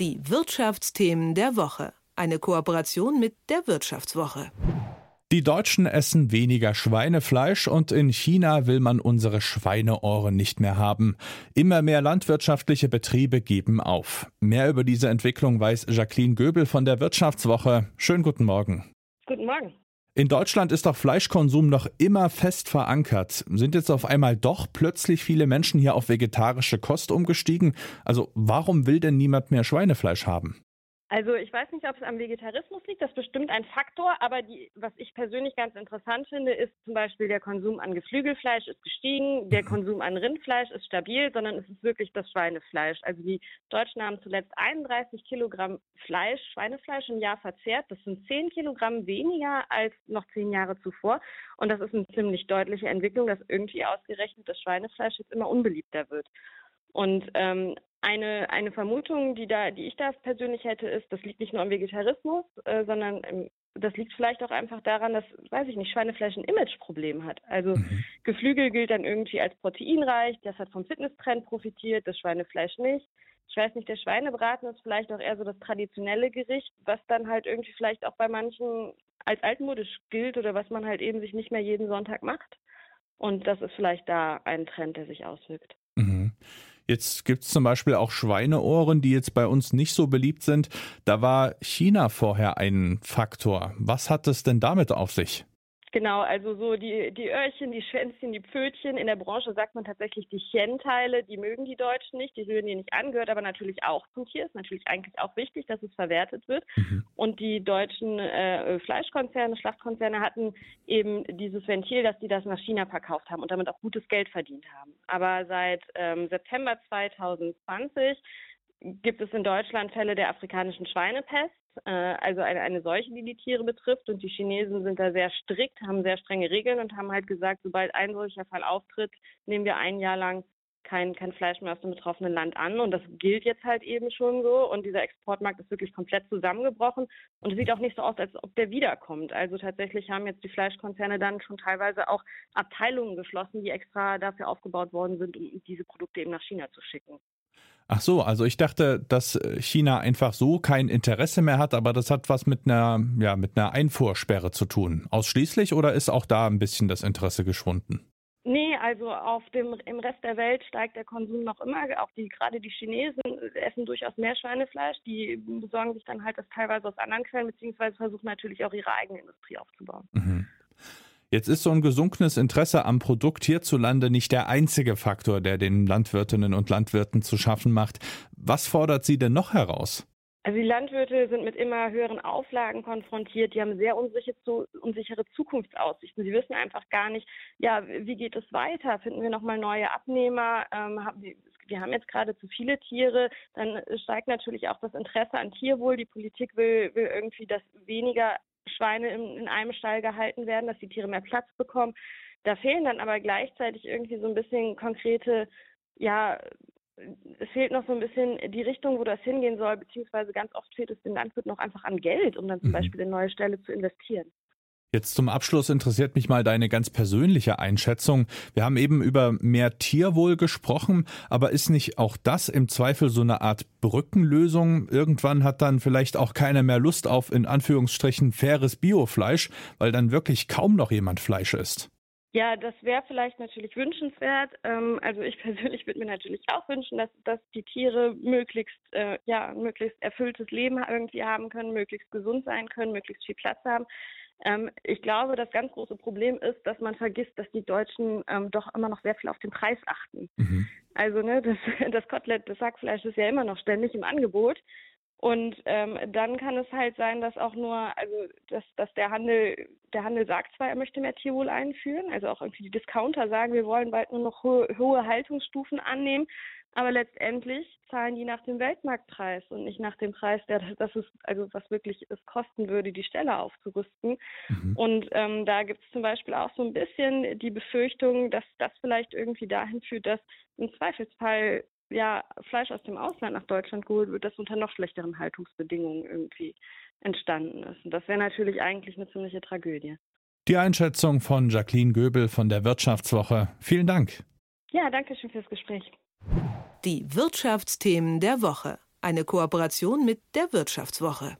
Die Wirtschaftsthemen der Woche. Eine Kooperation mit der Wirtschaftswoche. Die Deutschen essen weniger Schweinefleisch und in China will man unsere Schweineohren nicht mehr haben. Immer mehr landwirtschaftliche Betriebe geben auf. Mehr über diese Entwicklung weiß Jacqueline Göbel von der Wirtschaftswoche. Schönen guten Morgen. Guten Morgen. In Deutschland ist doch Fleischkonsum noch immer fest verankert. Sind jetzt auf einmal doch plötzlich viele Menschen hier auf vegetarische Kost umgestiegen? Also warum will denn niemand mehr Schweinefleisch haben? Also ich weiß nicht, ob es am Vegetarismus liegt, das ist bestimmt ein Faktor, aber die, was ich persönlich ganz interessant finde, ist zum Beispiel der Konsum an Geflügelfleisch ist gestiegen, der Konsum an Rindfleisch ist stabil, sondern es ist wirklich das Schweinefleisch. Also die Deutschen haben zuletzt 31 Kilogramm Fleisch, Schweinefleisch im Jahr verzehrt. Das sind 10 Kilogramm weniger als noch zehn Jahre zuvor. Und das ist eine ziemlich deutliche Entwicklung, dass irgendwie ausgerechnet das Schweinefleisch jetzt immer unbeliebter wird. Und ähm, eine, eine Vermutung, die, da, die ich da persönlich hätte, ist, das liegt nicht nur am Vegetarismus, äh, sondern ähm, das liegt vielleicht auch einfach daran, dass, weiß ich nicht, Schweinefleisch ein Imageproblem hat. Also mhm. Geflügel gilt dann irgendwie als proteinreich, das hat vom Fitnesstrend profitiert, das Schweinefleisch nicht. Ich weiß nicht, der Schweinebraten ist vielleicht auch eher so das traditionelle Gericht, was dann halt irgendwie vielleicht auch bei manchen als altmodisch gilt oder was man halt eben sich nicht mehr jeden Sonntag macht. Und das ist vielleicht da ein Trend, der sich auswirkt. Mhm. Jetzt gibt es zum Beispiel auch Schweineohren, die jetzt bei uns nicht so beliebt sind. Da war China vorher ein Faktor. Was hat es denn damit auf sich? Genau, also so die, die Öhrchen, die Schwänzchen, die Pfötchen. In der Branche sagt man tatsächlich die Chenteile, die mögen die Deutschen nicht, die rühren die nicht an, gehört aber natürlich auch zum Tier. Ist natürlich eigentlich auch wichtig, dass es verwertet wird. Mhm. Und die deutschen äh, Fleischkonzerne, Schlachtkonzerne hatten eben dieses Ventil, dass die das nach China verkauft haben und damit auch gutes Geld verdient haben. Aber seit ähm, September 2020 gibt es in Deutschland Fälle der afrikanischen Schweinepest, äh, also eine, eine Seuche, die die Tiere betrifft. Und die Chinesen sind da sehr strikt, haben sehr strenge Regeln und haben halt gesagt, sobald ein solcher Fall auftritt, nehmen wir ein Jahr lang kein, kein Fleisch mehr aus dem betroffenen Land an. Und das gilt jetzt halt eben schon so. Und dieser Exportmarkt ist wirklich komplett zusammengebrochen. Und es sieht auch nicht so aus, als ob der wiederkommt. Also tatsächlich haben jetzt die Fleischkonzerne dann schon teilweise auch Abteilungen geschlossen, die extra dafür aufgebaut worden sind, um diese Produkte eben nach China zu schicken. Ach so, also ich dachte, dass China einfach so kein Interesse mehr hat, aber das hat was mit einer, ja, mit einer Einfuhrsperre zu tun. Ausschließlich oder ist auch da ein bisschen das Interesse geschwunden? Nee, also auf dem, im Rest der Welt steigt der Konsum noch immer. Auch die, gerade die Chinesen essen durchaus mehr Schweinefleisch. Die besorgen sich dann halt das teilweise aus anderen Quellen, beziehungsweise versuchen natürlich auch ihre eigene Industrie aufzubauen. Mhm. Jetzt ist so ein gesunkenes Interesse am Produkt hierzulande nicht der einzige Faktor, der den Landwirtinnen und Landwirten zu schaffen macht. Was fordert sie denn noch heraus? Also die Landwirte sind mit immer höheren Auflagen konfrontiert. Die haben sehr unsichere Zukunftsaussichten. Sie wissen einfach gar nicht, ja, wie geht es weiter? Finden wir nochmal neue Abnehmer? Ähm, wir haben jetzt gerade zu viele Tiere. Dann steigt natürlich auch das Interesse an Tierwohl. Die Politik will, will irgendwie, dass weniger Schweine in, in einem Stall gehalten werden, dass die Tiere mehr Platz bekommen. Da fehlen dann aber gleichzeitig irgendwie so ein bisschen konkrete, ja, es fehlt noch so ein bisschen die Richtung, wo das hingehen soll, beziehungsweise ganz oft fehlt es den Landwirten noch einfach an Geld, um dann zum mhm. Beispiel in neue Ställe zu investieren. Jetzt zum Abschluss interessiert mich mal deine ganz persönliche Einschätzung. Wir haben eben über mehr Tierwohl gesprochen, aber ist nicht auch das im Zweifel so eine Art Brückenlösung? Irgendwann hat dann vielleicht auch keiner mehr Lust auf in Anführungsstrichen faires Biofleisch, weil dann wirklich kaum noch jemand Fleisch isst. Ja, das wäre vielleicht natürlich wünschenswert. Ähm, also ich persönlich würde mir natürlich auch wünschen, dass, dass die Tiere möglichst, äh, ja, möglichst erfülltes Leben irgendwie haben können, möglichst gesund sein können, möglichst viel Platz haben. Ähm, ich glaube, das ganz große Problem ist, dass man vergisst, dass die Deutschen ähm, doch immer noch sehr viel auf den Preis achten. Mhm. Also ne, das, das Kotelett, das Hackfleisch ist ja immer noch ständig im Angebot. Und ähm, dann kann es halt sein, dass auch nur, also dass, dass der Handel, der Handel sagt zwar, er möchte mehr Tierwohl einführen, also auch irgendwie die Discounter sagen, wir wollen bald nur noch hohe, hohe Haltungsstufen annehmen, aber letztendlich zahlen die nach dem Weltmarktpreis und nicht nach dem Preis, der das ist, also was wirklich es kosten würde, die Stelle aufzurüsten. Mhm. Und ähm, da gibt es zum Beispiel auch so ein bisschen die Befürchtung, dass das vielleicht irgendwie dahin führt, dass im Zweifelsfall ja Fleisch aus dem Ausland nach Deutschland geholt wird, das unter noch schlechteren Haltungsbedingungen irgendwie entstanden ist. Und das wäre natürlich eigentlich eine ziemliche Tragödie. Die Einschätzung von Jacqueline Göbel von der Wirtschaftswoche. Vielen Dank. Ja, danke schön fürs Gespräch. Die Wirtschaftsthemen der Woche. eine Kooperation mit der Wirtschaftswoche.